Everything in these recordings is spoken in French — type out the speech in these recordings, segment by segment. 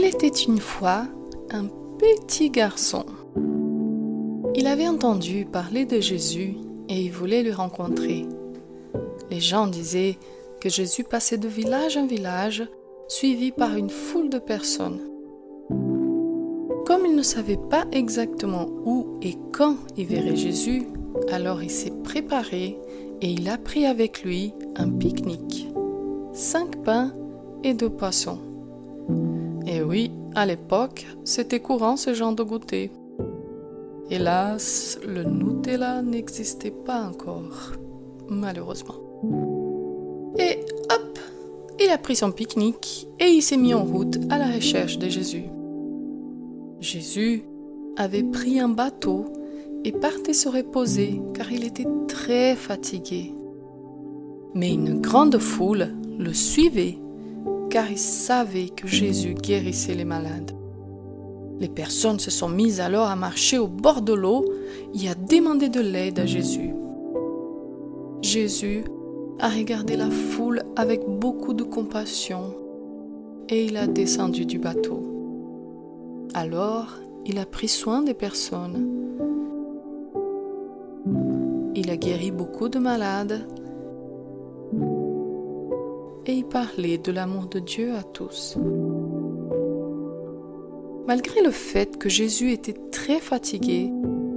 Il était une fois un petit garçon. Il avait entendu parler de Jésus et il voulait le rencontrer. Les gens disaient que Jésus passait de village en village, suivi par une foule de personnes. Comme il ne savait pas exactement où et quand il verrait Jésus, alors il s'est préparé et il a pris avec lui un pique-nique. Cinq pains et deux poissons. Et oui, à l'époque, c'était courant ce genre de goûter. Hélas, le Nutella n'existait pas encore, malheureusement. Et hop, il a pris son pique-nique et il s'est mis en route à la recherche de Jésus. Jésus avait pris un bateau et partait se reposer car il était très fatigué. Mais une grande foule le suivait car il savait que Jésus guérissait les malades. Les personnes se sont mises alors à marcher au bord de l'eau et à demander de l'aide à Jésus. Jésus a regardé la foule avec beaucoup de compassion et il a descendu du bateau. Alors, il a pris soin des personnes. Il a guéri beaucoup de malades et il parlait de l'amour de Dieu à tous. Malgré le fait que Jésus était très fatigué,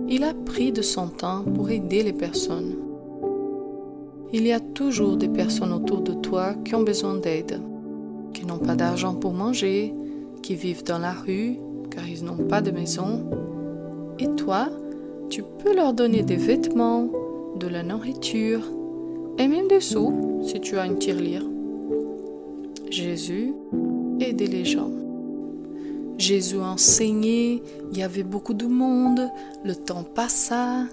il a pris de son temps pour aider les personnes. Il y a toujours des personnes autour de toi qui ont besoin d'aide, qui n'ont pas d'argent pour manger, qui vivent dans la rue car ils n'ont pas de maison. Et toi, tu peux leur donner des vêtements, de la nourriture et même des sous si tu as une tirelire. Jésus aidait les gens. Jésus enseignait, il y avait beaucoup de monde, le temps passa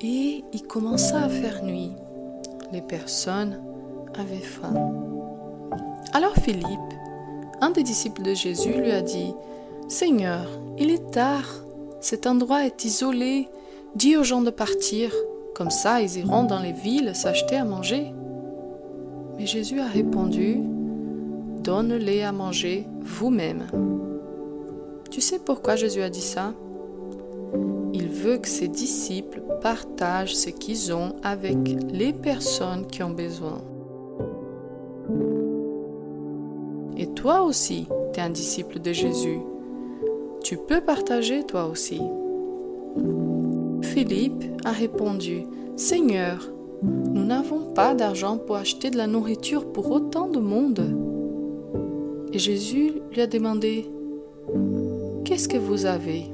et il commença à faire nuit. Les personnes avaient faim. Alors Philippe, un des disciples de Jésus, lui a dit, Seigneur, il est tard, cet endroit est isolé, dis aux gens de partir, comme ça ils iront dans les villes s'acheter à manger. Mais Jésus a répondu, Donne-les à manger vous-même. Tu sais pourquoi Jésus a dit ça? Il veut que ses disciples partagent ce qu'ils ont avec les personnes qui ont besoin. Et toi aussi, tu es un disciple de Jésus. Tu peux partager toi aussi. Philippe a répondu, Seigneur, nous n'avons pas d'argent pour acheter de la nourriture pour autant de monde. Et Jésus lui a demandé, Qu'est-ce que vous avez?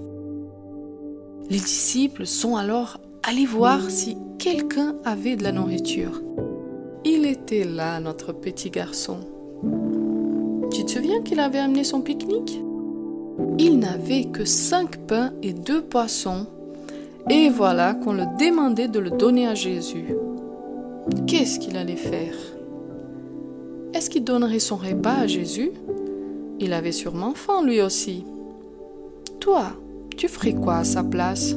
Les disciples sont alors allés voir si quelqu'un avait de la nourriture. Il était là, notre petit garçon. Tu te souviens qu'il avait amené son pique-nique? Il n'avait que cinq pains et deux poissons, et voilà qu'on le demandait de le donner à Jésus. Qu'est-ce qu'il allait faire? Est-ce qu'il donnerait son repas à Jésus? Il avait sûrement faim lui aussi. Toi, tu ferais quoi à sa place?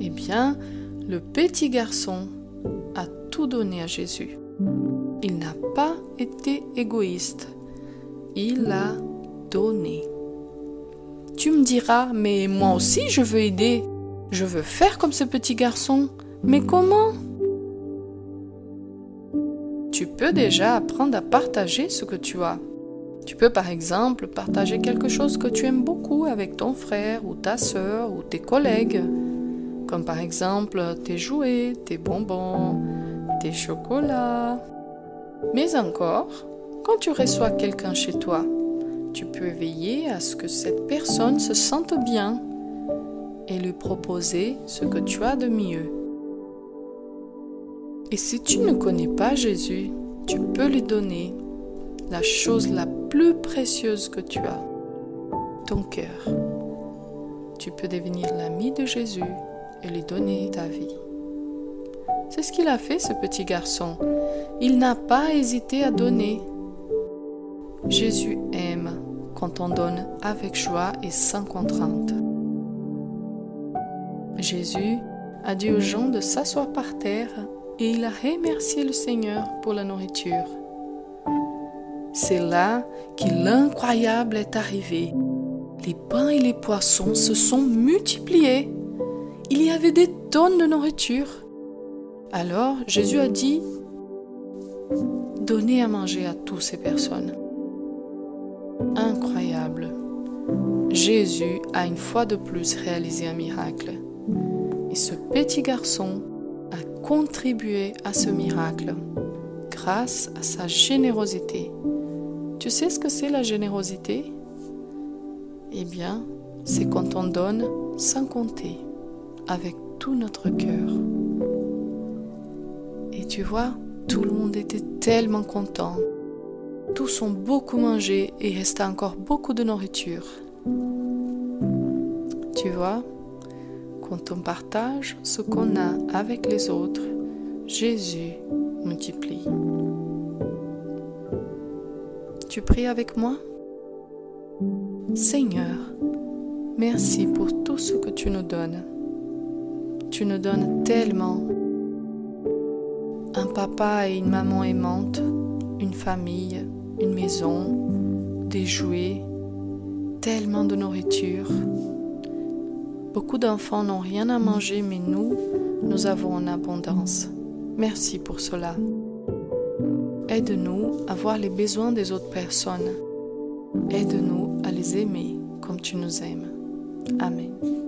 Eh bien, le petit garçon a tout donné à Jésus. Il n'a pas été égoïste. Il a donné. Tu me diras, mais moi aussi je veux aider. Je veux faire comme ce petit garçon. Mais comment? Tu peux déjà apprendre à partager ce que tu as. Tu peux par exemple partager quelque chose que tu aimes beaucoup avec ton frère ou ta soeur ou tes collègues, comme par exemple tes jouets, tes bonbons, tes chocolats. Mais encore, quand tu reçois quelqu'un chez toi, tu peux veiller à ce que cette personne se sente bien et lui proposer ce que tu as de mieux. Et si tu ne connais pas Jésus, tu peux lui donner la chose la plus précieuse que tu as, ton cœur. Tu peux devenir l'ami de Jésus et lui donner ta vie. C'est ce qu'il a fait, ce petit garçon. Il n'a pas hésité à donner. Jésus aime quand on donne avec joie et sans contrainte. Jésus a dit aux gens de s'asseoir par terre et il a remercié le Seigneur pour la nourriture. C'est là que l'incroyable est arrivé. Les pains et les poissons se sont multipliés. Il y avait des tonnes de nourriture. Alors Jésus a dit, Donnez à manger à toutes ces personnes. Incroyable. Jésus a une fois de plus réalisé un miracle. Et ce petit garçon contribué à ce miracle grâce à sa générosité. Tu sais ce que c'est la générosité? Eh bien, c'est quand on donne sans compter, avec tout notre cœur. Et tu vois, tout le monde était tellement content. Tous ont beaucoup mangé et restait encore beaucoup de nourriture. Tu vois, quand on partage ce qu'on a avec les autres, Jésus multiplie. Tu pries avec moi? Seigneur, merci pour tout ce que tu nous donnes. Tu nous donnes tellement. Un papa et une maman aimantes, une famille, une maison, des jouets, tellement de nourriture. Beaucoup d'enfants n'ont rien à manger, mais nous, nous avons en abondance. Merci pour cela. Aide-nous à voir les besoins des autres personnes. Aide-nous à les aimer comme tu nous aimes. Amen.